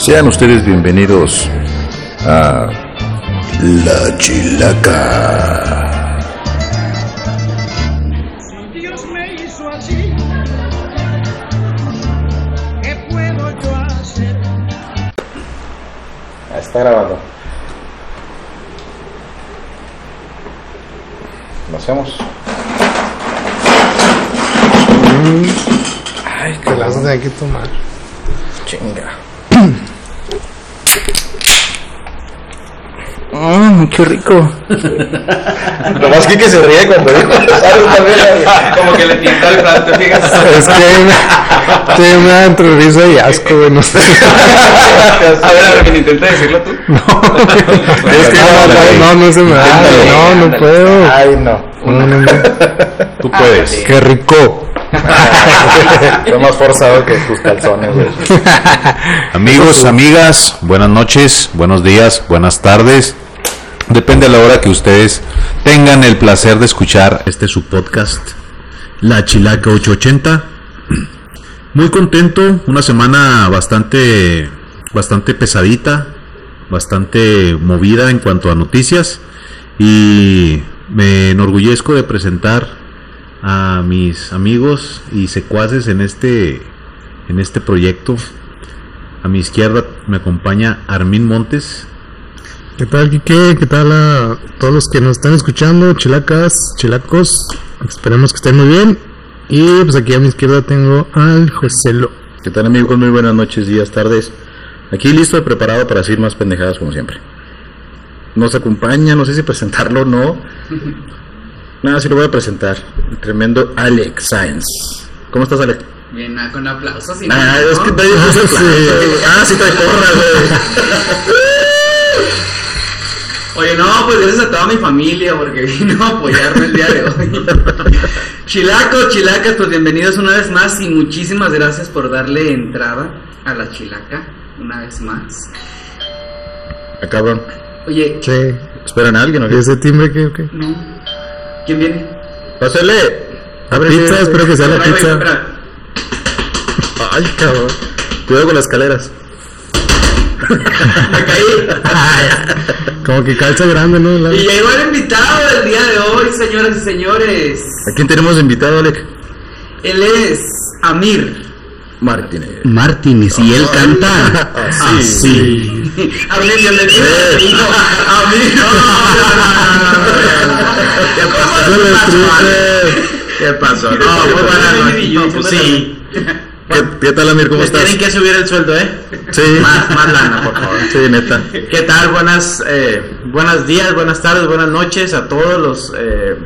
Sean ustedes bienvenidos a La Chilaca. Dios me hizo así. ¿Qué puedo yo hacer? Está grabando. ¿Lo hacemos? Ay, que las de hay que tomar. Chinga. Mmm, qué rico. Lo más que, que se ríe cuando. También, Como que le tienta el plato, fíjate. Es que me, da entre risa y asco, güey. No sé. A ver, a ver, que intenta decirlo tú. No, es que no, no, no se me da. Ándale, No, no ándale. puedo. Ay, no. No, no, no. Tú puedes. Qué rico. Fue más forzado que tus calzones, güey. Amigos, amigas, buenas noches, buenos días, buenas tardes. Depende de la hora que ustedes tengan el placer de escuchar este su podcast, La Chilaca 880. Muy contento, una semana bastante, bastante pesadita, bastante movida en cuanto a noticias y me enorgullezco de presentar a mis amigos y secuaces en este, en este proyecto. A mi izquierda me acompaña Armin Montes. ¿Qué tal, Kike? ¿Qué tal a todos los que nos están escuchando? Chilacas, chilacos. Esperemos que estén muy bien. Y pues aquí a mi izquierda tengo al Joselo. ¿Qué tal amigos? Muy buenas noches, días, tardes. Aquí listo y preparado para decir más pendejadas como siempre. Nos acompaña, no sé si presentarlo o no. Nada, sí lo voy a presentar. El tremendo Alex Sainz. ¿Cómo estás, Alex? Bien, ah, con aplausos y Ah, nada, es ¿no? que aplausos, güey. Ah, sí trae porra, güey. Oye, no, pues gracias a toda mi familia porque vino a apoyarme el día de hoy. Chilacos, chilacas, pues bienvenidos una vez más y muchísimas gracias por darle entrada a la chilaca una vez más. Cabrón. Oye, Sí. ¿Esperan a alguien o ¿Y qué? ese timbre qué? qué? no. ¿Quién viene? Pásale. La Abre pizza, espero que sea la pizza. espera. Ay, cabrón. Cuidado con las escaleras. Me caí. Como que calza grande, ¿no? La- Y llegó el invitado del día de hoy, señoras y señores. ¿A quién tenemos invitado, Alex? Él es Amir. Martínez. Martínez y él canta así. Amir, bienvenido. Amir, no, ¿Qué pasó? ¿Qué pasó? No. No, pues sí. ¿Qué, qué tal, Amir? ¿Cómo Les estás? tienen que subir el sueldo, ¿eh? Sí. Más, más lana, por favor. Sí, neta. ¿Qué tal? Buenas, eh, buenos días, buenas tardes, buenas noches a todos los eh,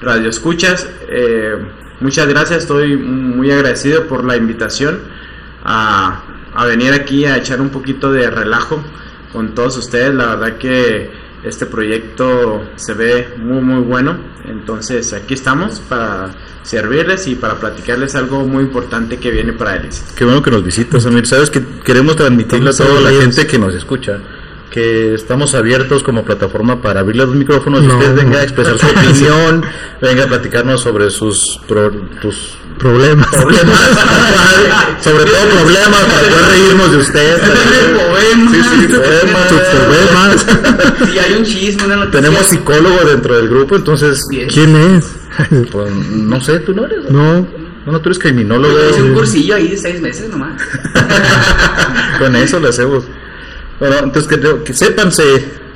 radioescuchas. Eh, muchas gracias, estoy muy agradecido por la invitación a, a venir aquí a echar un poquito de relajo con todos ustedes. La verdad que este proyecto se ve muy muy bueno. Entonces aquí estamos para servirles y para platicarles algo muy importante que viene para ellos. Qué bueno que nos visitas, Amir. Sabes que queremos transmitirle a toda la gente que nos escucha que estamos abiertos como plataforma para abrirle los micrófonos y No. usted venga a expresar su opinión, venga a platicarnos sobre sus pro- tus Problemas. problemas, sobre todo problemas para poder reírnos de usted. Sí, sí, problemas. Si hay un chisme, una noticia. Tenemos psicólogo dentro del grupo, entonces, Bien. ¿Quién es? pues, no sé, tú no eres. No. No, no, tú eres criminólogo. Hice un cursillo ahí de seis meses nomás. Con eso lo hacemos. Bueno, entonces que, que sépanse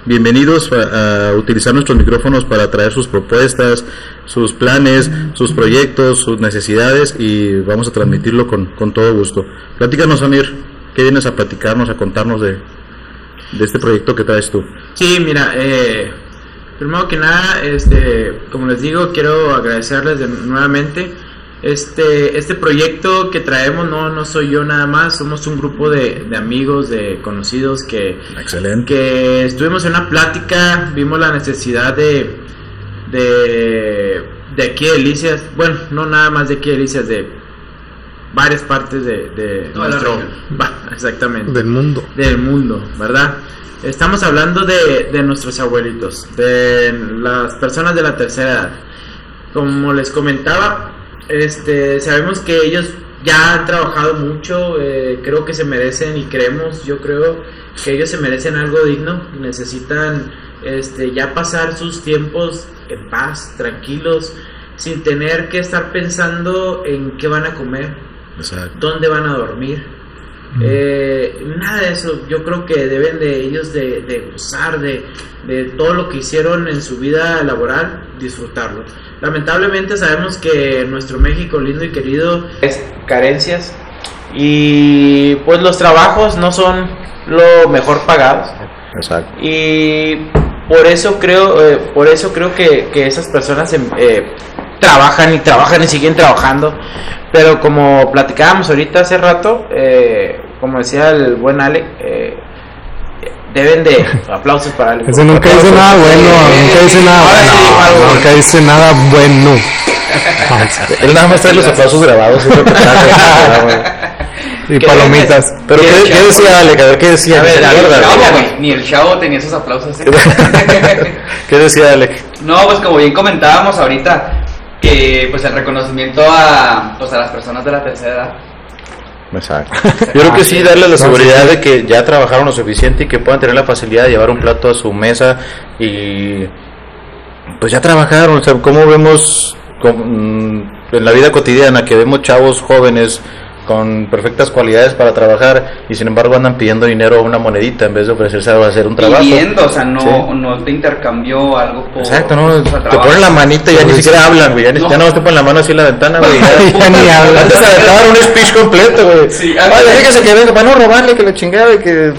bienvenidos a, utilizar nuestros micrófonos para traer sus propuestas, sus planes, sus proyectos, sus necesidades y vamos a transmitirlo con, con todo gusto. Platícanos, Amir, ¿qué vienes a platicarnos, a contarnos de, de este proyecto que traes tú? Sí, mira, eh, primero que nada, este, como les digo, quiero agradecerles de- nuevamente. Este, este proyecto que traemos no, no soy yo nada más, somos un grupo de, de amigos, de conocidos que, Excelente. que estuvimos en una plática, vimos la necesidad de, de, de aquí de Delicias, bueno, no nada más de aquí de Delicias, de varias partes de, de Toda nuestro... exactamente Del mundo. del mundo, ¿verdad? Estamos hablando de, de nuestros abuelitos, de las personas de la tercera edad. Como les comentaba, este, sabemos que ellos ya han trabajado mucho, eh, creo que se merecen y creemos, yo creo que ellos se merecen algo digno, necesitan este, ya pasar sus tiempos en paz, tranquilos, sin tener que estar pensando en qué van a comer, Exacto. dónde van a dormir. Eh, nada de eso, yo creo que deben de ellos de, de gozar de, de todo lo que hicieron en su vida laboral, disfrutarlo. Lamentablemente sabemos que nuestro México lindo y querido es carencias y pues los trabajos no son lo mejor pagados Exacto. y por eso creo eh, por eso creo que, que esas personas em, eh, trabajan y trabajan y siguen trabajando pero como platicábamos ahorita hace rato eh, como decía el buen Ale eh, deben de aplausos para Ale Ese nunca dice nada bueno, nunca dice nada bueno. Nunca dice nada bueno. Él nada más trae los aplausos grabados. es lo que trae. Y ¿Qué palomitas. Pero ¿qué, qué decía Alec? A ver, ¿qué decía? A ni el chavo tenía esos aplausos. ¿eh? ¿Qué decía Alec? no, pues como bien comentábamos ahorita, que pues el reconocimiento a, pues, a las personas de la tercera edad. Exacto. Yo creo que sí, darle la seguridad de que ya trabajaron lo suficiente y que puedan tener la facilidad de llevar un plato a su mesa y pues ya trabajaron. O sea, ¿cómo vemos mm, en la vida cotidiana que vemos chavos jóvenes con perfectas cualidades para trabajar y sin embargo andan pidiendo dinero o una monedita en vez de ofrecerse a hacer un trabajo? Pidiendo, o sea, no, Sí. no te intercambió algo por. Exacto, ¿no? Te ponen la manita y ya ni siquiera hablan, güey. Ya, ni- No. ya no te ponen la mano así en la ventana, güey. ya- Ya ni habla. Antes aventaban un speech completo, güey. Sí, Ay, antes- fíjese que venga para no robarle, que le chingada y que.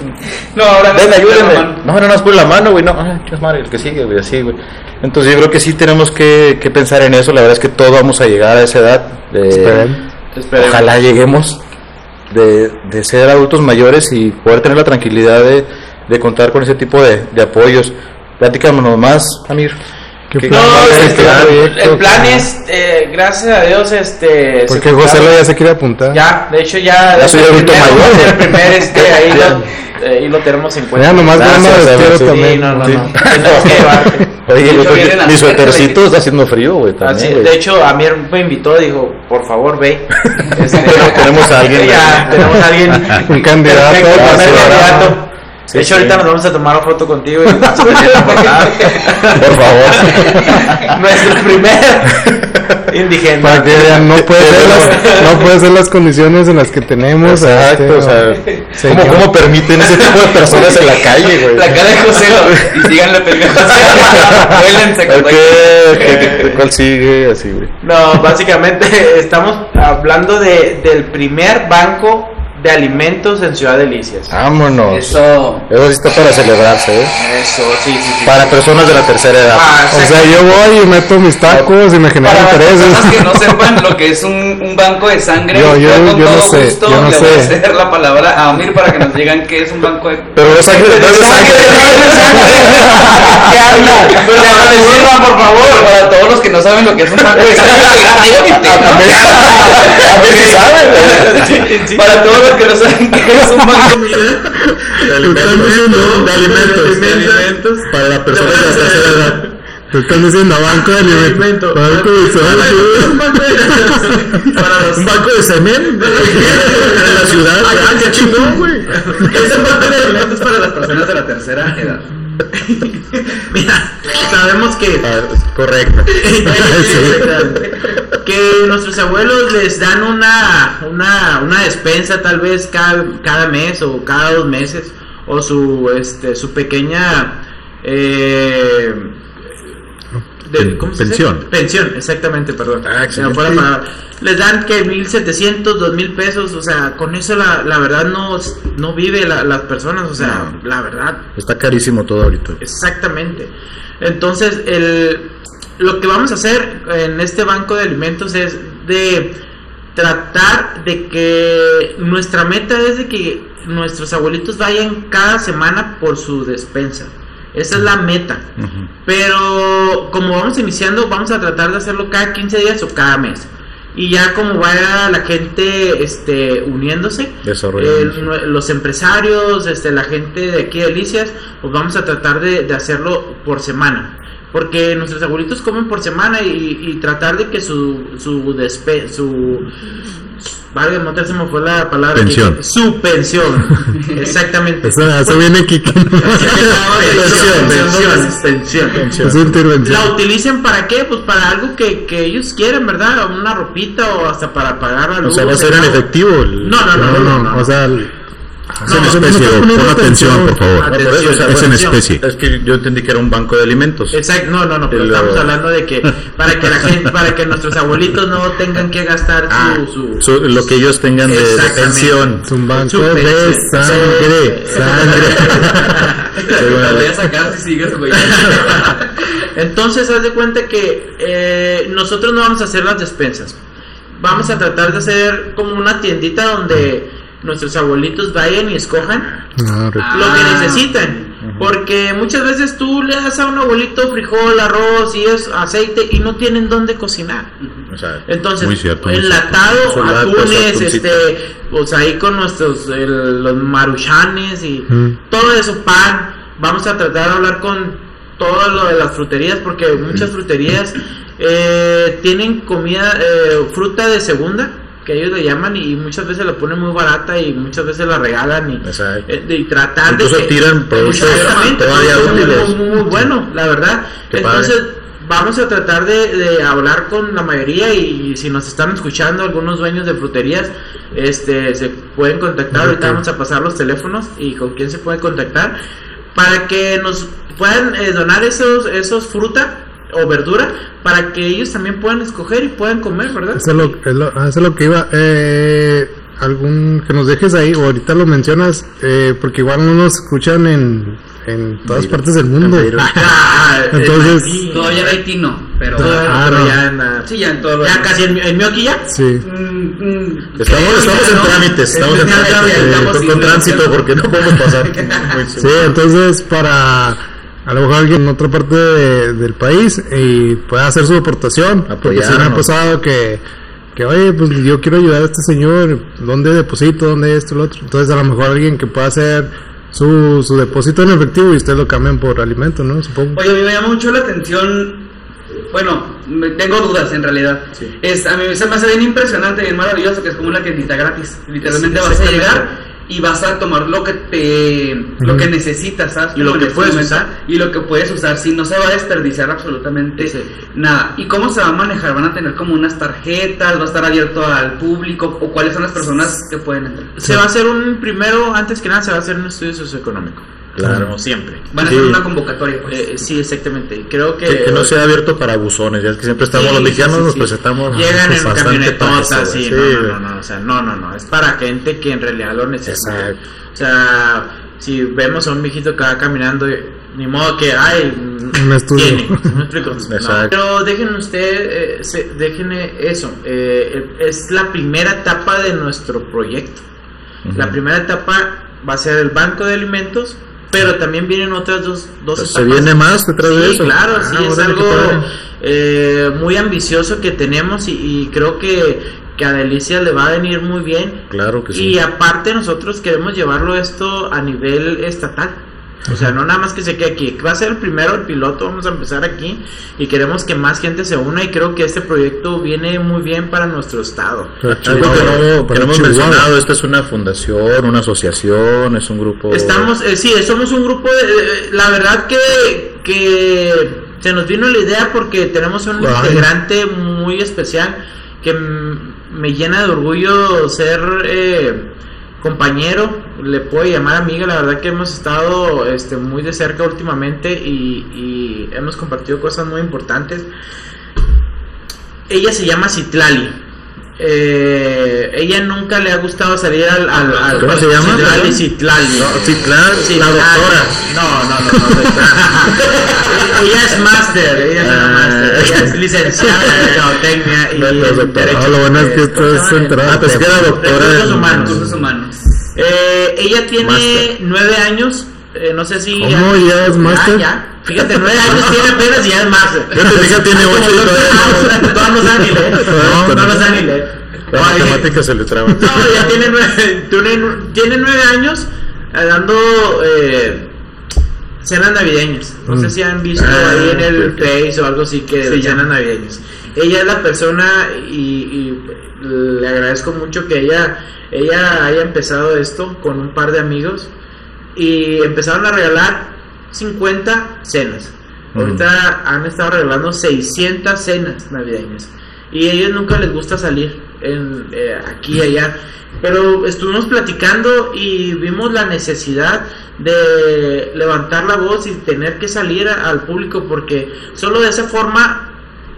No, ahora no, ayúdenme. no, No, no nos pone la mano, güey. No, ay, qué madre, el que sigue, güey, así, güey. Entonces yo creo que sí tenemos que, que pensar en eso. La verdad es que todos vamos a llegar a esa edad. de- Esperen. Esperemos. ojalá lleguemos de, de ser adultos mayores y poder tener la tranquilidad de, de contar con ese tipo de, de apoyos. Platícanos más, Amir. ¿Qué ¿Qué- plan? No, ¿Qué este, plan? el plan es, eh, gracias a Dios, este... Porque José ya se quiere apuntar. Ya, de hecho ya... Ya soy el adulto primer- mayor. El primer, este, ahí lo, eh, ahí lo tenemos en cuenta. Ya nomás Gracias, sí. también. Sí, no, no, Sí. Oye, hecho, a mi suétercito está haciendo frío, güey. Así, También, güey. de hecho, Amir me invitó, dijo, por favor, ve. Este, Tenemos a alguien, Ya, güey. tenemos a alguien. Un candidato Sí, de hecho, sí. ahorita nos vamos a tomar una foto contigo y a venir a. Por favor. Nuestro primer indigente. Para que vean, no puede ser las, no puede ser las condiciones en las que tenemos. a Exacto, este, o sea, señor. ¿cómo, ¿cómo permiten ese tipo de personas en la calle, güey? La cara de José y síganle. ¿Qué- qué- ¿Cuál sigue? Así, güey. No, básicamente estamos hablando de, del primer banco de alimentos en Ciudad Delicias. Vámonos. Eso. Eso. sí está para celebrarse, ¿eh? Eso, sí, sí, sí. Para personas de la tercera edad. Ah, O sea, yo voy y meto mis tacos y me genera Para las intereses. personas que no sepan lo que es un, un banco de sangre, Yo- yo- con yo no todo sé, gusto yo no le voy a ceder la palabra a Amir para que nos digan qué es un banco de... Pero los ángeles no es de sangre. ¿Qué habla? Pero para por favor, para todos los que no saben lo que es un banco de sangre, A ver si saben, para todos los que no saben qué es un banco Te están diciendo de alimentos. de alimentos. Para la persona de la tercera edad. Te están diciendo banco de alimentos. Banco de semen. Un banco de semen. En la ciudad. Ah, qué chingón, güey. Es un banco de alimentos para las personas de la tercera edad. Mira, sabemos que Correcto. que nuestros abuelos les dan una, una, una despensa tal vez cada, cada mes o cada dos meses o su este su pequeña eh, pensión. pensión exactamente perdón Ah, les dan que 1700 2000 pesos o sea con eso la, la verdad no no vive la- las personas o sea la verdad Está carísimo todo ahorita. Exactamente. Entonces, el, lo que vamos a hacer en este banco de alimentos es de tratar de que nuestra meta es de que nuestros abuelitos vayan cada semana por su despensa. Esa es la meta. Pero como vamos iniciando, vamos a tratar de hacerlo cada 15 días o cada mes. Y ya como vaya la gente este, uniéndose, los empresarios, este, la gente de aquí de Delicias, pues vamos a tratar de, de hacerlo por semana. Porque nuestros abuelitos comen por semana y, y tratar de que su su despe su Vale, no te se me fue la palabra. Pensión. que- Su pensión. Exactamente. Eso, eso viene aquí. La utilicen para qué? Pues para algo que, que ellos quieran, ¿verdad? Una ropita o hasta para pagar la O luz. sea, va a ser en efectivo. no, no, no, no. O sea, el- Es en especie, pon atención, por favor. Atención, Es en atención. especie. Es que yo entendí que era un banco de alimentos. Exacto, no, no, no, pero estamos hablando de que para que la gente, para que nuestros abuelitos no tengan que gastar Ah, su, su su- lo que ellos tengan de, pensión. es un banco Su de sangre. Sangre. La voy a sacar si sigues, güey. Entonces, haz de cuenta que eh, nosotros no vamos a hacer las despensas. Vamos a tratar de hacer como una tiendita donde nuestros abuelitos vayan y escojan Ah. lo que necesitan. Porque muchas veces tú le das a un abuelito frijol, arroz y es aceite y no tienen dónde cocinar. O sea, Entonces, Muy cierto, muy enlatado, cierto. atunes, este, pues ahí con nuestros, el- los maruchanes y todo eso, pan. Vamos a tratar de hablar con todo lo de las fruterías, porque muchas fruterías eh, tienen comida, eh, fruta de segunda, que ellos le llaman, y muchas veces la ponen muy barata y muchas veces la regalan y, eh, y tratar Incluso de que- tiran productos todavía útiles. muy, muy bueno, la verdad. Qué Entonces, padre. vamos a tratar de, de hablar con la mayoría y, si nos están escuchando algunos dueños de fruterías, este, se pueden contactar. Ahorita Ok. vamos a pasar los teléfonos y con quién se puede contactar para que nos puedan eh, donar esos, esos fruta o verdura para que ellos también puedan escoger y puedan comer, ¿verdad? Eso es lo, es lo- ah, eso es lo que iba. Eh, algún que nos dejes ahí, o ahorita lo mencionas, eh, porque igual no nos escuchan en, en todas Mira, partes del mundo. en. Ah, Entonces- en. Todavía en Haití no, pero. Ah, pero no. ya en la- Sí, ya en todo casi en, en ya. Sí. Mm, mm, Estamos, en trámites, estamos en trámites, eh, estamos con, tránsito porque no podemos pasar. Sí, entonces para a lo mejor alguien en otra parte de- del país y pueda hacer su aportación. Porque sí me ha pasado que, que, oye, pues yo quiero ayudar a este señor, ¿dónde deposito? ¿Dónde esto, lo otro? Entonces a lo mejor alguien que pueda hacer su, su depósito en efectivo y ustedes lo cambian por alimento, ¿no? Supongo. Oye, a mí me llama mucho la atención. Bueno, me- tengo dudas en realidad. Es, a mí se me hace bien impresionante, bien maravilloso, que es como una tiendita gratis. Literalmente Sí, vas a llegar y vas a tomar lo que te lo que necesitas, ¿sabes? Y lo que puedes usar. Y lo que puedes usar, sí, no se va a desperdiciar absolutamente Sí. nada. ¿Y cómo se va a manejar? ¿Van a tener como unas tarjetas? ¿Va a estar abierto al público? ¿O cuáles son las personas que pueden entrar? Se va a hacer un primero, antes que nada, se va a hacer un estudio socioeconómico. Claro. Como siempre. Van a Sí. hacer una convocatoria, pues. Eh, sí, exactamente. Y Creo que. Que, que no sea abierto para buzones, ya es que siempre estamos Sí, los mexicanos sí, nos sí. presentamos Llegan en camionetotas, sí, sí, no, no, no, no, o sea, no, no, no, es para gente que en realidad lo necesita. Exacto. O sea, si vemos a un viejito que va caminando, ni modo que, ay, Un estudio. tiene, ¿sí me explico? No, pero dejen usted, eh, se- déjenme eso, eh, es la primera etapa de nuestro proyecto. La primera etapa va a ser el banco de alimentos, pero también vienen otras dos, dos Pues, etapas. ¿Se viene más detrás de Sí, claro, Ah, sí, es algo eh, muy ambicioso que tenemos y, y creo que, que a Delicia le va a venir muy bien. Claro que sí. Y aparte nosotros queremos llevarlo esto a nivel estatal. O sea, no nada más que se quede aquí. Va a ser el primero, el piloto, vamos a empezar aquí y queremos que más gente se una y creo que este proyecto viene muy bien para nuestro estado. Algo que Chihuahua, no, que para no hemos mencionado, esta es una fundación, una asociación, es un grupo... Estamos, eh, sí, somos un grupo de, eh, la verdad que, que se nos vino la idea porque tenemos un Ay. integrante muy especial que me llena de orgullo ser eh, compañero, le puedo llamar amiga, la verdad que hemos estado este, muy de cerca últimamente y, y hemos compartido cosas muy importantes. Ella se llama Citlali. Eh, ella nunca le ha gustado salir al, al, al- ¿Cómo se llama? Citlali. No, la doctora. No, no, no, no. no. ella es máster, ella es una Ah. máster, ella es licenciada en mercadotecnia y No, no es en doctora. derecho. Lo bueno es que esto ¿cómo se es llama? central. Ah, pensé que era doctora Recursos humanos. Recursos humanos. Eh, ella tiene nueve años, eh, no sé si... ¿Cómo? ¿Ya es máster? ya. Fíjate, nueve años tiene apenas y ya es máster. Fíjate, hija tiene ocho y todavía no- Todavía no sabe ni leer. No, no lo sabe ni leer. La matemática se le traba. no, ya tiene nueve, tiene, tiene nueve años eh, dando eh, cenas navideñas. No sé si han visto Ah, ahí en el ok. Face o algo así que Sí, de ya. cenas navideñas. Ella es la persona y, y le agradezco mucho que ella, ella haya empezado esto con un par de amigos y empezaron a regalar 50 cenas. Ahorita han estado regalando 600 cenas navideñas. Y a ellos nunca les gusta salir en, eh, aquí y allá. Pero estuvimos platicando y vimos la necesidad de levantar la voz y tener que salir a- al público porque solo de esa forma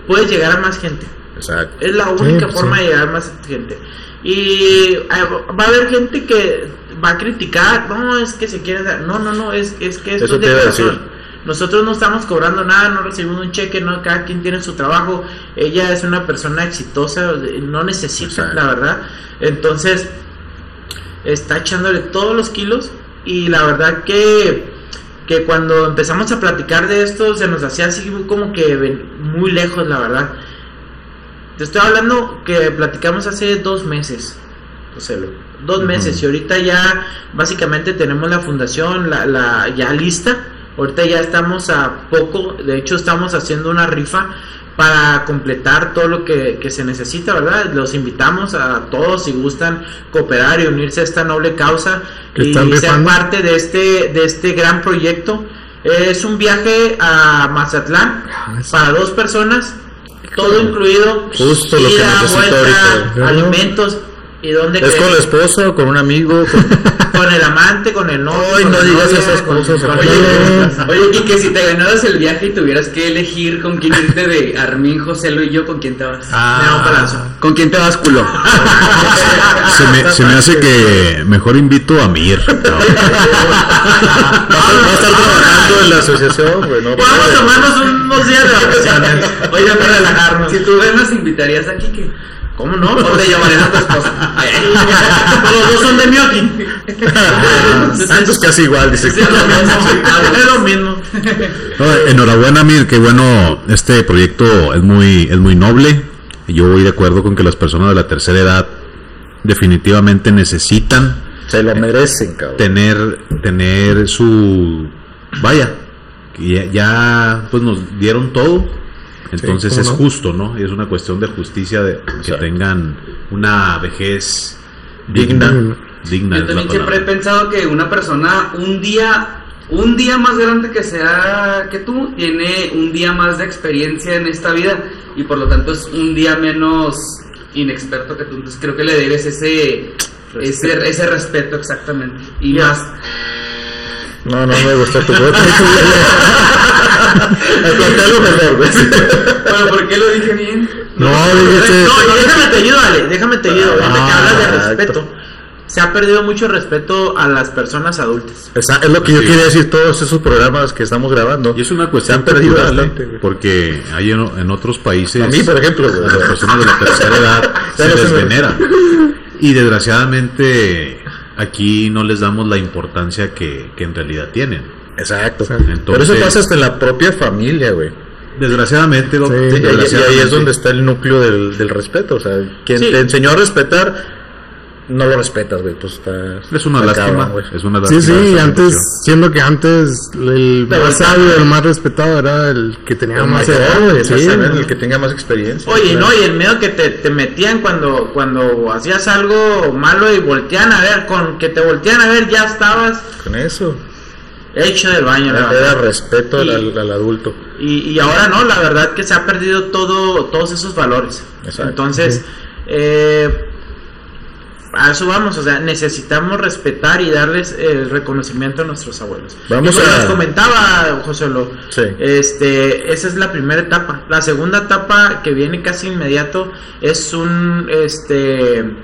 puedes llegar a más gente. Exacto. Es la única forma sí. de llegar a más gente. Y eh, va a haber gente que va a criticar, no, es que se quiere dar, no, no, no, es, es que esto Eso es de corazón. decir. Nosotros no estamos cobrando nada, no recibimos un cheque, no, cada quien tiene su trabajo. Ella es una persona exitosa, no necesita, Exacto. la verdad. Entonces, está echándole todos los kilos y la verdad que que cuando empezamos a platicar de esto se nos hacía así como que muy lejos la verdad te estoy hablando que platicamos hace dos meses José Lu. Dos meses y ahorita ya básicamente tenemos la fundación la, la ya lista ahorita ya estamos a poco de hecho estamos haciendo una rifa para completar todo lo que, que se necesita, ¿verdad? Los invitamos a todos si gustan cooperar y unirse a esta noble causa ¿Qué y ser parte de este, de este gran proyecto. Es un viaje a Mazatlán para dos personas, todo incluido, Justo lo que ida, vuelta, ahorita. alimentos y dónde ¿Es con la esposa o con un amigo? Con- con el amante, con el novio. Con no digas novia, esas cosas, con- oye, Oye, oye, y que si te ganaras el viaje y tuvieras que elegir con quién irte de Armin, José Lu y yo, ¿con quién te vas? León Palacio. ¿Con quién te vas, culo? Se me, se me hace que mejor invito a Mir. ¿no? Va a estar trabajando en la asociación, güey. No, Podemos tomarnos unos días de vacaciones. Oye, para relajarnos. si tú ganas, ¿invitarías a Kike? ¿Cómo no? ¿O te llamarías a tu esposa? Los dos son de Miyoki. Ah, pues casi igual, dice. Es lo mismo. Es lo mismo. No, enhorabuena, Mir, que bueno, este proyecto es muy, es muy noble. Yo voy de acuerdo con que las personas de la tercera edad definitivamente necesitan Se lo merecen, cabrón. tener, tener su, vaya, ya, ya, pues nos dieron todo, entonces ¿cómo es no? justo, ¿no? Y es una cuestión de justicia de que Exacto. tengan una vejez digna, Digna. digna Yo también siempre he pensado que una persona, un día, un día más grande que sea que tú, tiene un día más de experiencia en esta vida y por lo tanto es un día menos inexperto que tú. Entonces creo que le debes ese, ese, ese respeto exactamente. Y más, No, no me gustó tu voto. Plantéalo mejor, güey. bueno, ¿por qué lo dije bien? No, No, dijiste. y déjame te ayudo, Ale, déjame te ayudo. Ahorita que Ah, hablas de exacto. respeto. Se ha perdido mucho respeto a las personas adultas. Esa- Es lo que yo Sí. quería decir, todos esos programas que estamos grabando. Y es una Se cuestión han perdido cultural, bastante, güey. porque hay en, en otros países A mí, por ejemplo, güey. a las personas de la tercera edad se no se les venera y desgraciadamente aquí no les damos la importancia que, que en realidad tienen. Exacto. Entonces- Pero eso pasa hasta en la propia familia, güey. Desgraciadamente, Sí, y, ahí- y ahí desgraciadamente, es donde está el núcleo del, del respeto. O sea, quien Sí. te enseñó a respetar, no lo respetas, güey. Pues está. es una lástima, cabrón, güey. es una Sí, lástima sí, esa antes, siendo que antes el Pero más sabio, el más respetado era el que tenía El más edad. güey, sí, el que tenga más experiencia. Oye, Claro. no, y el miedo que te, te metían cuando, cuando hacías algo malo y voltean a ver, con que te voltean a ver ya estabas Con eso. hecho del baño. la Era verdad. respeto al, Y- al- al adulto. Y, y ahora no, la verdad que se ha perdido todo, todos esos valores. Exacto. Entonces, eh, a eso vamos, o sea, necesitamos respetar y darles el reconocimiento a nuestros abuelos. Vamos como a- les comentaba, José Lo, Sí. este, esa es la primera etapa. La segunda etapa que viene casi inmediato es un, este,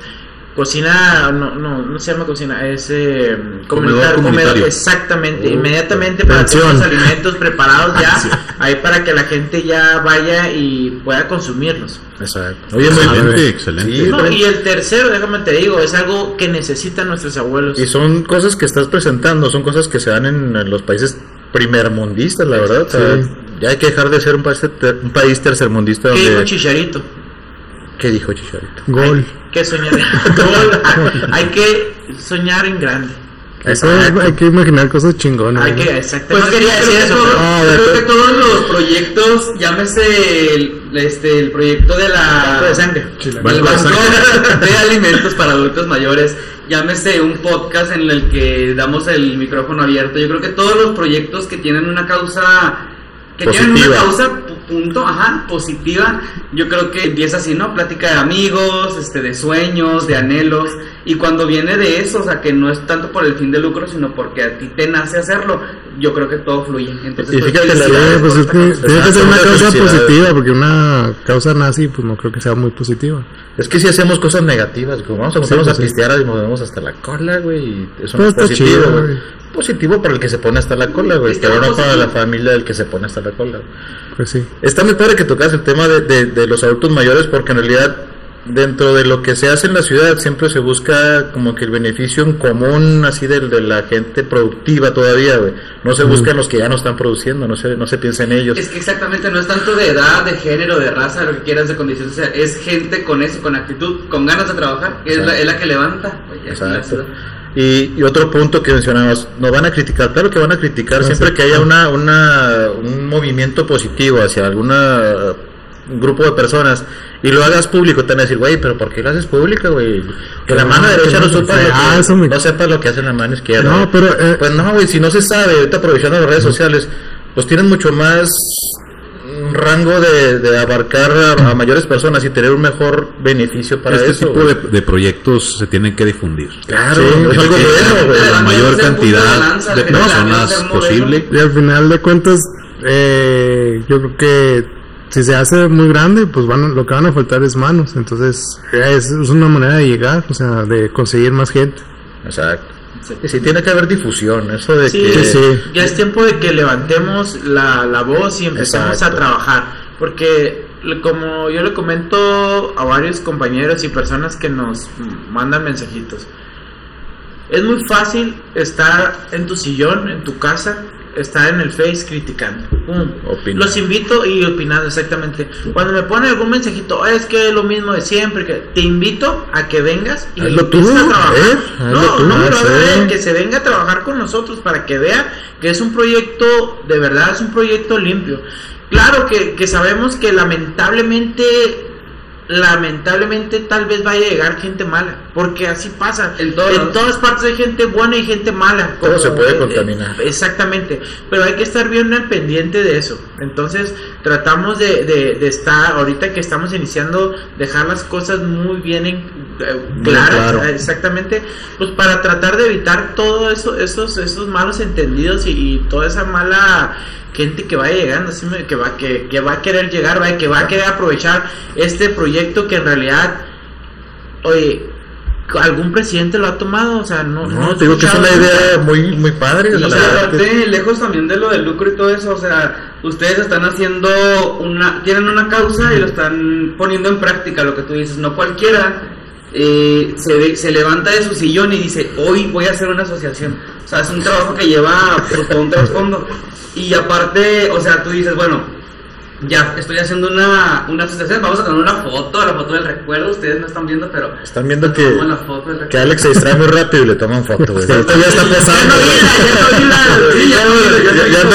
cocina, no, no, no se llama cocina, es eh, comunitar- comunitario. exactamente, Uh, inmediatamente para tener los alimentos preparados ya, ahí para que la gente ya vaya y pueda consumirlos. Exacto. Oye, muy Excelente, bien. excelente. Sí, No, güey. y el tercero, déjame te digo, es algo que necesitan nuestros abuelos. Y son cosas que estás presentando, son cosas que se dan en, en los países primermundistas, la verdad. O sea, Sí. Ya hay que dejar de ser un país, ter- un país tercermundista ¿Qué dijo donde... Chicharito? ¿Qué dijo Chicharito? Gol. que soñar en Gol. hay que soñar en grande Eso hay que imaginar cosas chingonas. Hay ¿no? que, exactamente. Pues no quería decir eso, que todo- Ah, creo que todos los proyectos, llámese el, este, el proyecto de la Banco de sangre. del Banco de sangre. de alimentos para adultos mayores, llámese un podcast en el que damos el micrófono abierto. Yo creo que todos los proyectos que tienen una causa que tienen una causa punto, ajá, positiva, yo creo que empieza así, ¿no? Plática de amigos, este de sueños, de anhelos y cuando viene de eso, o sea, que no es tanto por el fin de lucro, sino porque a ti te nace hacerlo, yo creo que todo fluye. Entonces, Y pues, fíjate, la- Sí, felicidades pues es que tiene que ser una Muchas causa positiva, porque una causa nazi, pues no creo que sea muy positiva. Es que si hacemos cosas negativas, como vamos a juntarnos pues a sí. pistear y nos vemos hasta la cola, güey, y eso Pues no es está positivo, chido, güey. Positivo para el que se pone hasta la cola, güey, pero no para la familia del que se pone hasta la cola. güey. Pues sí. Está muy padre que tocas el tema de, de- de los adultos mayores porque en realidad dentro de lo que se hace en la ciudad siempre se busca como que el beneficio en común así de, de la gente productiva todavía, güey. No se buscan los que ya no están produciendo, no se, no se piensa en ellos. Es que exactamente no es tanto de edad, de género, de raza, lo que quieras, de condición, o sea, es gente con eso, con actitud, con ganas de trabajar, que es la, es la que levanta. Exacto. Y, y otro punto que mencionabas, no van a criticar, claro que van a criticar siempre que haya una, una, un movimiento positivo hacia alguna un grupo de personas y lo hagas público, te van a decir, güey, pero ¿por qué lo haces público, güey? Que la mano derecha no sepa, lo que, Ah, eso me- no sepa lo que hace la mano izquierda. No, pero, eh, Pues no, güey, si no se sabe, ahorita aprovechando las redes sociales, pues tienen mucho más mm, rango de, de abarcar a, a mayores personas y tener un mejor beneficio para este eso. tipo de, de proyectos se tienen que difundir. Claro, Sí, es algo que bueno, la mayor de cantidad lanza, de personas posible. Y al final de cuentas, eh, yo creo que si se hace muy grande, pues van, a- lo que van a faltar es manos. Entonces, es, es una manera de llegar, o sea, de conseguir más gente. Exacto. Sí, tiene que haber difusión, eso de Sí, que... sí, sí. ya es tiempo de que levantemos la, la voz y empecemos Exacto. a trabajar. Porque como yo le comento a varios compañeros y personas que nos mandan mensajitos, es muy fácil estar en tu sillón, en tu casa, estar en el Face criticando. Los invito y opinando exactamente. Cuando me ponen algún mensajito, "Oh, es que es lo mismo de siempre, que te invito a que vengas y Hazlo tú, empieces a trabajar. ¿eh? No, tú. no me lo Ah, que se venga a trabajar con nosotros para que vea que es un proyecto, de verdad es un proyecto limpio. Claro que, que sabemos que lamentablemente, lamentablemente tal vez vaya a llegar gente mala, porque así pasa. En todas partes hay gente buena y gente mala. Todo se puede eh, contaminar. eh, exactamente, pero hay que estar bien al pendiente de eso. Entonces tratamos de, de- de estar, ahorita que estamos iniciando, dejar las cosas muy bien en, eh, claras, claro. exactamente, pues para tratar de evitar todo eso, esos, esos malos entendidos y, y toda esa mala gente que vaya llegando, así me- que va, que, que va a querer llegar, va, que va a querer aprovechar este proyecto que en realidad, oye, algún presidente lo ha tomado, o sea, no, No, te digo que es una idea muy, muy padre. Y o o sea, sea, aparte, lejos también de lo del lucro y todo eso, o sea, ustedes están haciendo una, tienen una causa y lo están poniendo en práctica, lo que tú dices, no cualquiera eh, se, ve- se levanta de su sillón y dice, hoy voy a hacer una asociación, o sea, es un trabajo que lleva pues, todo un trasfondo, y aparte, o sea, tú dices, bueno, ya, estoy haciendo una, una asociación, vamos a tomar una foto, la foto del recuerdo, ustedes no están viendo, pero Están viendo que, que. Alex se distrae muy rápido y le toman foto, güey. Ya está Ya olvida, ya ya ya no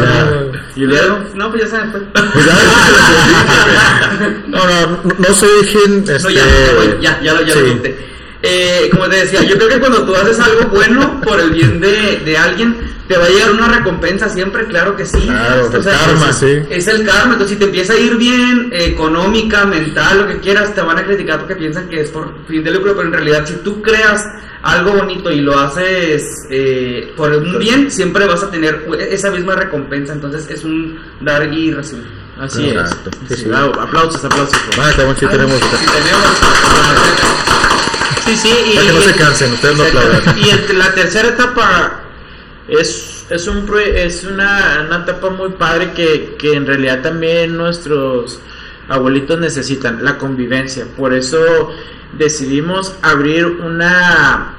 Ya, ya No, Y luego, no, pues ya saben, pues. Pues ya, no, no, no, no se dejen. No, Este, ya, ya, voy, ya, ya lo, ya sí. lo conté. Eh, como te decía, yo creo que cuando tú haces algo bueno por el bien de, de alguien, te va a llegar una recompensa siempre, claro que sí. Claro, O el karma, es, sí. es el karma, entonces si te empieza a ir bien, eh, económica, mental, lo que quieras, te van a criticar porque piensan que es por fin de lucro, pero en realidad si tú creas algo bonito y lo haces eh, por un bien, siempre vas a tener esa misma recompensa, entonces es un dar y recibir. Así Exacto. es. Sí, Sí. Aplausos, aplausos. sí tenemos. Si tenemos, Sí, sí, y, Para que no y- se cansen, ustedes no aplaudan. Y en la tercera etapa es, es, un, pro- es una, una etapa muy padre que, que en realidad también nuestros abuelitos necesitan, la convivencia. Por eso decidimos abrir una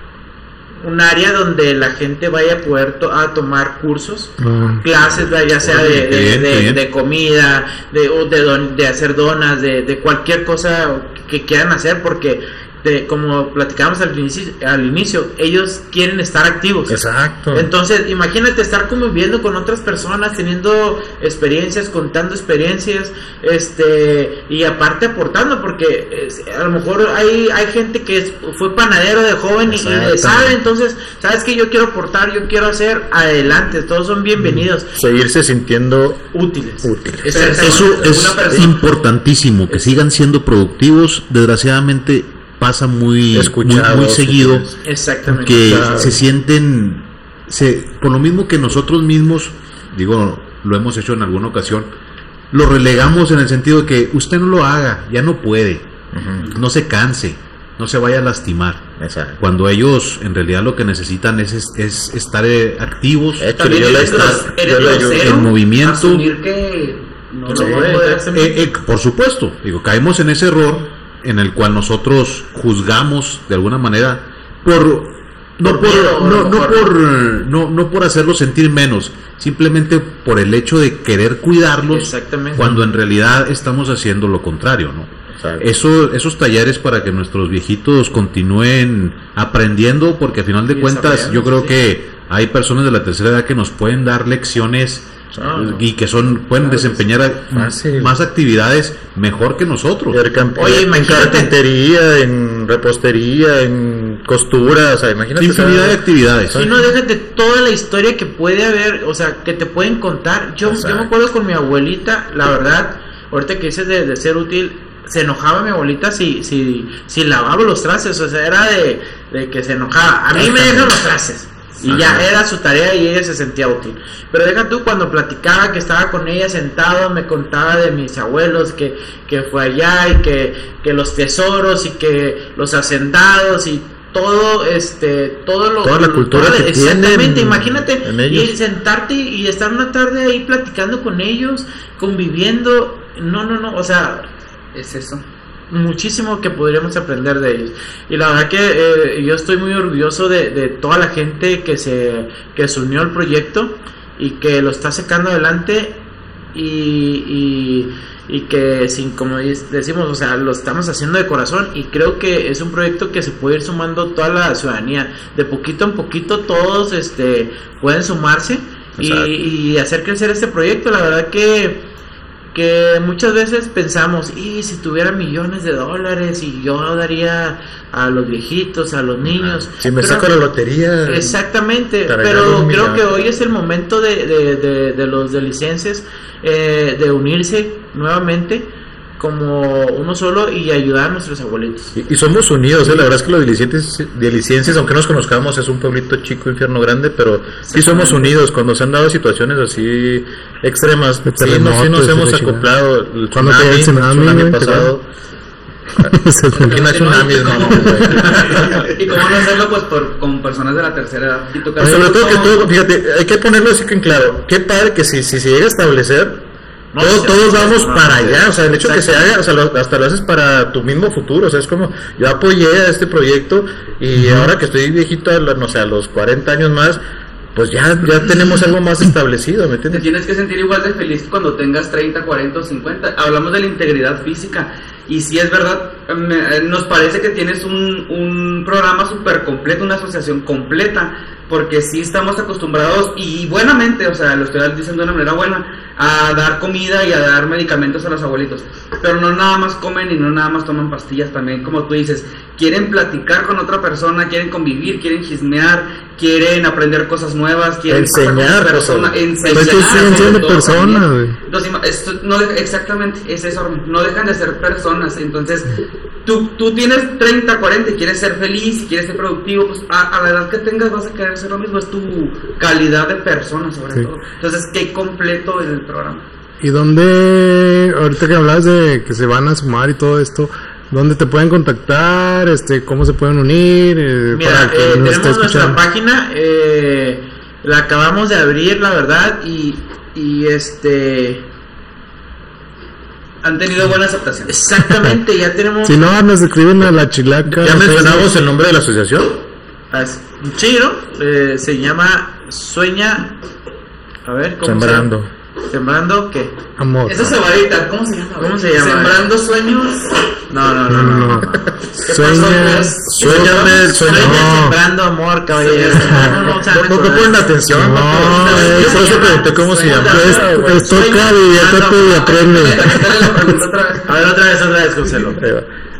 un área donde la gente vaya a poder to- a tomar cursos Ah, clases ya sea de, de- bien, de- bien. de comida de, o de, don- de hacer donas de, de cualquier cosa que quieran hacer porque de, como platicábamos al inicio, al inicio, ellos quieren estar activos. Exacto. Entonces, imagínate estar conviviendo con otras personas, teniendo experiencias, contando experiencias, este, y aparte aportando, porque es- a lo mejor hay, hay gente que es- fue panadero de joven y, y le sabe, entonces, sabes que yo quiero aportar, yo quiero hacer, adelante, todos son bienvenidos, Seguirse sintiendo útiles. Eso es importantísimo, que sigan siendo productivos. Desgraciadamente pasa muy, muy, seguido. Exactamente. que Claro. se sienten, se, por lo mismo que nosotros mismos, digo, lo hemos hecho en alguna ocasión, lo relegamos en el sentido de que usted no lo haga, ya no puede, no se canse, no se vaya a lastimar. Exacto. Cuando ellos en realidad lo que necesitan es, es, es estar eh, activos, ayudo. grosero, En movimiento. Asumir que no lo Sí, voy a poder hacer. Eh, eh, por supuesto, digo, caemos en ese error en el cual nosotros juzgamos de alguna manera por no Por no, no por no, no por hacerlos sentir menos, simplemente por el hecho de querer cuidarlos Exactamente. cuando en realidad estamos haciendo lo contrario, ¿no? Exacto. Eso, esos talleres para que nuestros viejitos continúen aprendiendo, porque a final de cuentas yo creo que hay personas de la tercera edad que nos pueden dar lecciones Ah, y que son pueden desempeñar Fácil. más actividades mejor que nosotros. Y Oye, en carpintería, en repostería, en costura, o sea, imagínate. Infinidad de actividades. Si no, déjate toda la historia que puede haber, o sea, que te pueden contar. Yo, yo me acuerdo con mi abuelita, la verdad, ahorita que dices de, de ser útil, se enojaba mi abuelita si, si, si lavaba los trastes, o sea, era de, de que se enojaba. A mí me dejan los trastes. Y ya era su tarea y ella se sentía útil. Pero deja tú cuando platicaba que estaba con ella sentado, me contaba de mis abuelos, que, que fue allá y que, que los tesoros y que los hacendados y todo este todo lo Toda la cultura toda- que exactamente tienen imagínate y sentarte y estar una tarde ahí platicando con ellos conviviendo no no no o sea Es eso. Muchísimo que podríamos aprender de ellos. Y la verdad que eh, yo estoy muy orgulloso de, de toda la gente que se que se unió al proyecto y que lo está sacando adelante y, y, y que sin como decimos o sea lo estamos haciendo de corazón y creo que es un proyecto que se puede ir sumando toda la ciudadanía. De poquito en poquito todos este pueden sumarse y hacer crecer este proyecto. La verdad que que muchas veces pensamos, y si tuviera millones de dólares y yo daría a los viejitos, a los niños. Si me Pero- saco la lotería. Exactamente, pero creo que hoy es el momento de, de, de, de los de licencias eh, de unirse nuevamente como uno solo y ayudar a nuestros abuelitos. Y, y somos unidos, ¿eh? la verdad es que los delicientes, delicienses, aunque nos conozcamos, es un pueblito chico, infierno grande, pero sí somos unidos. Cuando se han dado situaciones así extremas, sí, nos, sí nos hemos acoplado. El Cuando cayó el tsunami, güey, ¿te pasado. El- Aquí no hay tsunamis, no, y cómo no hacerlo pues por, con personas de la tercera edad. Y sobre todo que todo, fíjate, hay que ponerlo así que en claro. Qué padre que si, si se llega a establecer, No, todos, todos vamos sí, para allá. O sea, el hecho que se haga, o sea, lo- hasta lo haces para tu mismo futuro. O sea, es como, yo apoyé a este proyecto y ahora que estoy viejito, a los, no sé, a los 40 años más, pues ya, ya tenemos algo más establecido, ¿me Te entiendes? tienes que sentir igual de feliz cuando tengas 30, 40 o 50. Hablamos de la integridad física. Y si es verdad, me- eh, nos parece que tienes un, un programa súper completo, una asociación completa, porque sí estamos acostumbrados y buenamente, o sea, lo estoy diciendo de una manera buena, a dar comida y a dar medicamentos a los abuelitos. Pero no nada más comen y no nada más toman pastillas también, como tú dices, quieren platicar con otra persona, quieren convivir, quieren chismear, quieren aprender cosas nuevas, quieren Enseñar otra persona, cosas. enseñar. Todo personas, no de- exactamente, es eso, no dejan de ser personas. Entonces, tú, tú tienes 30, 40 y quieres ser feliz quieres ser productivo, pues a, a la edad que tengas vas a querer ser lo mismo, es tu calidad de persona sobre Sí. todo. Entonces, qué completo es el programa. ¿Y dónde, ahorita que hablas de que se van a sumar y todo esto, dónde te pueden contactar, este, cómo se pueden unir? Eh, Mira, para que eh, nos tenemos nuestra escuchando? página, eh, la acabamos de abrir, la verdad, y, y este... Han tenido buena aceptación. Exactamente, ya tenemos... Si no, nos escriben a la chilaca. ¿Ya en mencionamos el nombre de la asociación? ¿No? Eh, se llama Sueña... A ver, ¿cómo se Sembrando. llama? ¿Sembrando qué? Amor. Esa cebadita, ¿cómo se llama? ¿Cómo se llama? Sembrando sueños. No, no, No, no, no, no. no. ¿Qué Sueña, sueña. No. sembrando amor, caballero. No, no, se No, no ponen atención. No, es- por eso pregunté cómo se llama. Es, es toca, y aprende. La pregunta otra vez. A ver, otra vez, otra vez, Joselo.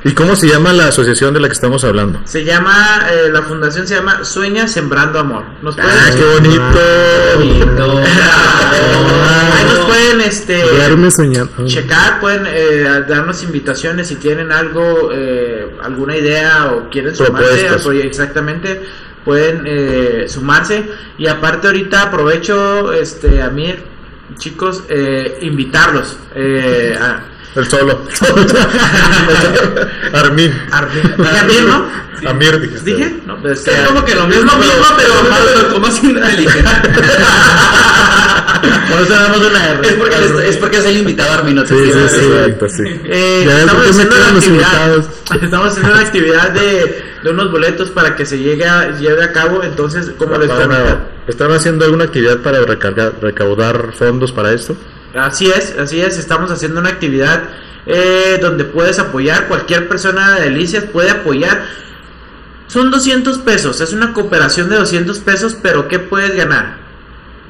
¿Y cómo se llama la asociación de la que estamos hablando? Se llama, eh, la fundación se llama Sueña Sembrando Amor. ¿Nos pueden, Ah, qué bonito. Ahí nos pueden, este, checar, pueden eh, darnos invitaciones si tienen algo, eh, alguna idea o quieren sumarse, exactamente, pueden eh, sumarse. Y aparte ahorita aprovecho, este, a mí, chicos, eh, invitarlos eh, a... El solo. Armin. Armin. Dije Armin, ¿no? Amir, dijiste. ¿Dije? No, pues, Es como que lo mismo, es lo mismo, pero más, como más inteligente. Por eso damos una R. Es porque, es, es porque es el invitado Armin, no te Sí, sí, quiero sí, decir. exacto, sí. Eh, Ya estamos haciendo una actividad. Estamos haciendo una actividad de, de unos boletos para que se llegue a, lleve a cabo. Entonces, como les Para- comentaba, ¿Están haciendo alguna actividad para recargar, recaudar fondos para esto? Así es, así es. Estamos haciendo una actividad eh, donde puedes apoyar. Cualquier persona de Delicias puede apoyar. Son 200 pesos. Es una cooperación de 200 pesos. Pero ¿qué puedes ganar?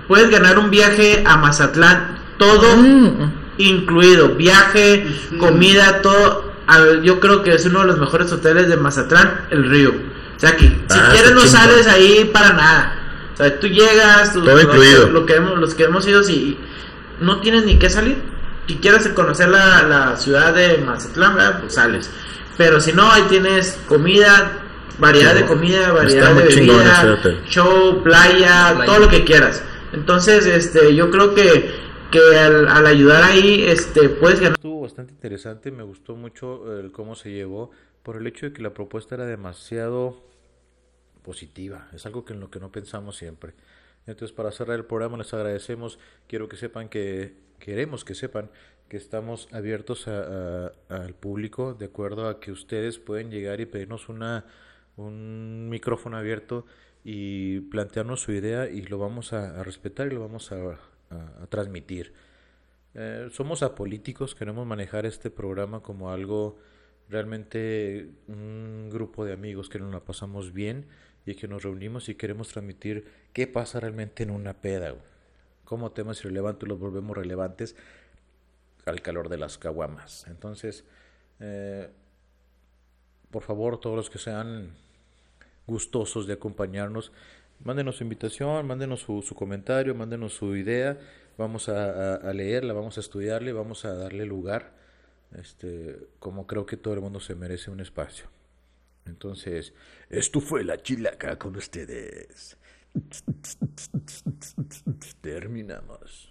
Puedes ganar un viaje a Mazatlán. Todo incluido. Viaje, comida, todo. Yo creo que es uno de los mejores hoteles de Mazatlán, el Río. O sea que si Ah, quieres no sales ahí para nada. O sea, tú llegas, tú- Todo lo- incluido. Lo que hemos, los que hemos ido, si no tienes ni que salir. Si quieres conocer la, la ciudad de Mazatlán, ¿verdad? pues sales. Pero si no, ahí tienes comida, variedad de comida, variedad de bebida, hotel. show, playa, Playa. todo lo que quieras. Entonces, este, yo creo que, que al, al ayudar ahí, este, puedes ganar. Estuvo bastante interesante, me gustó mucho el cómo se llevó por el hecho de que la propuesta era demasiado positiva, es algo que en lo que no pensamos siempre. Entonces, para cerrar el programa les agradecemos, quiero que sepan que queremos que sepan que estamos abiertos a- al público de acuerdo a que ustedes pueden llegar y pedirnos una un micrófono abierto y plantearnos su idea y lo vamos a, a respetar y lo vamos a transmitir. Eh, somos apolíticos, queremos manejar este programa como algo realmente un grupo de amigos que nos la pasamos bien y que nos reunimos y queremos transmitir qué pasa realmente en una peda. Cómo temas irrelevantes los volvemos relevantes al calor de las caguamas. Entonces, eh, por favor, todos los que sean gustosos de acompañarnos, mándenos su invitación, mándenos su, comentario, mándenos su idea, vamos a, leerla, vamos a estudiarle, vamos a darle lugar, este, como creo que todo el mundo se merece un espacio. Entonces, esto fue la chilaca con ustedes. Terminamos.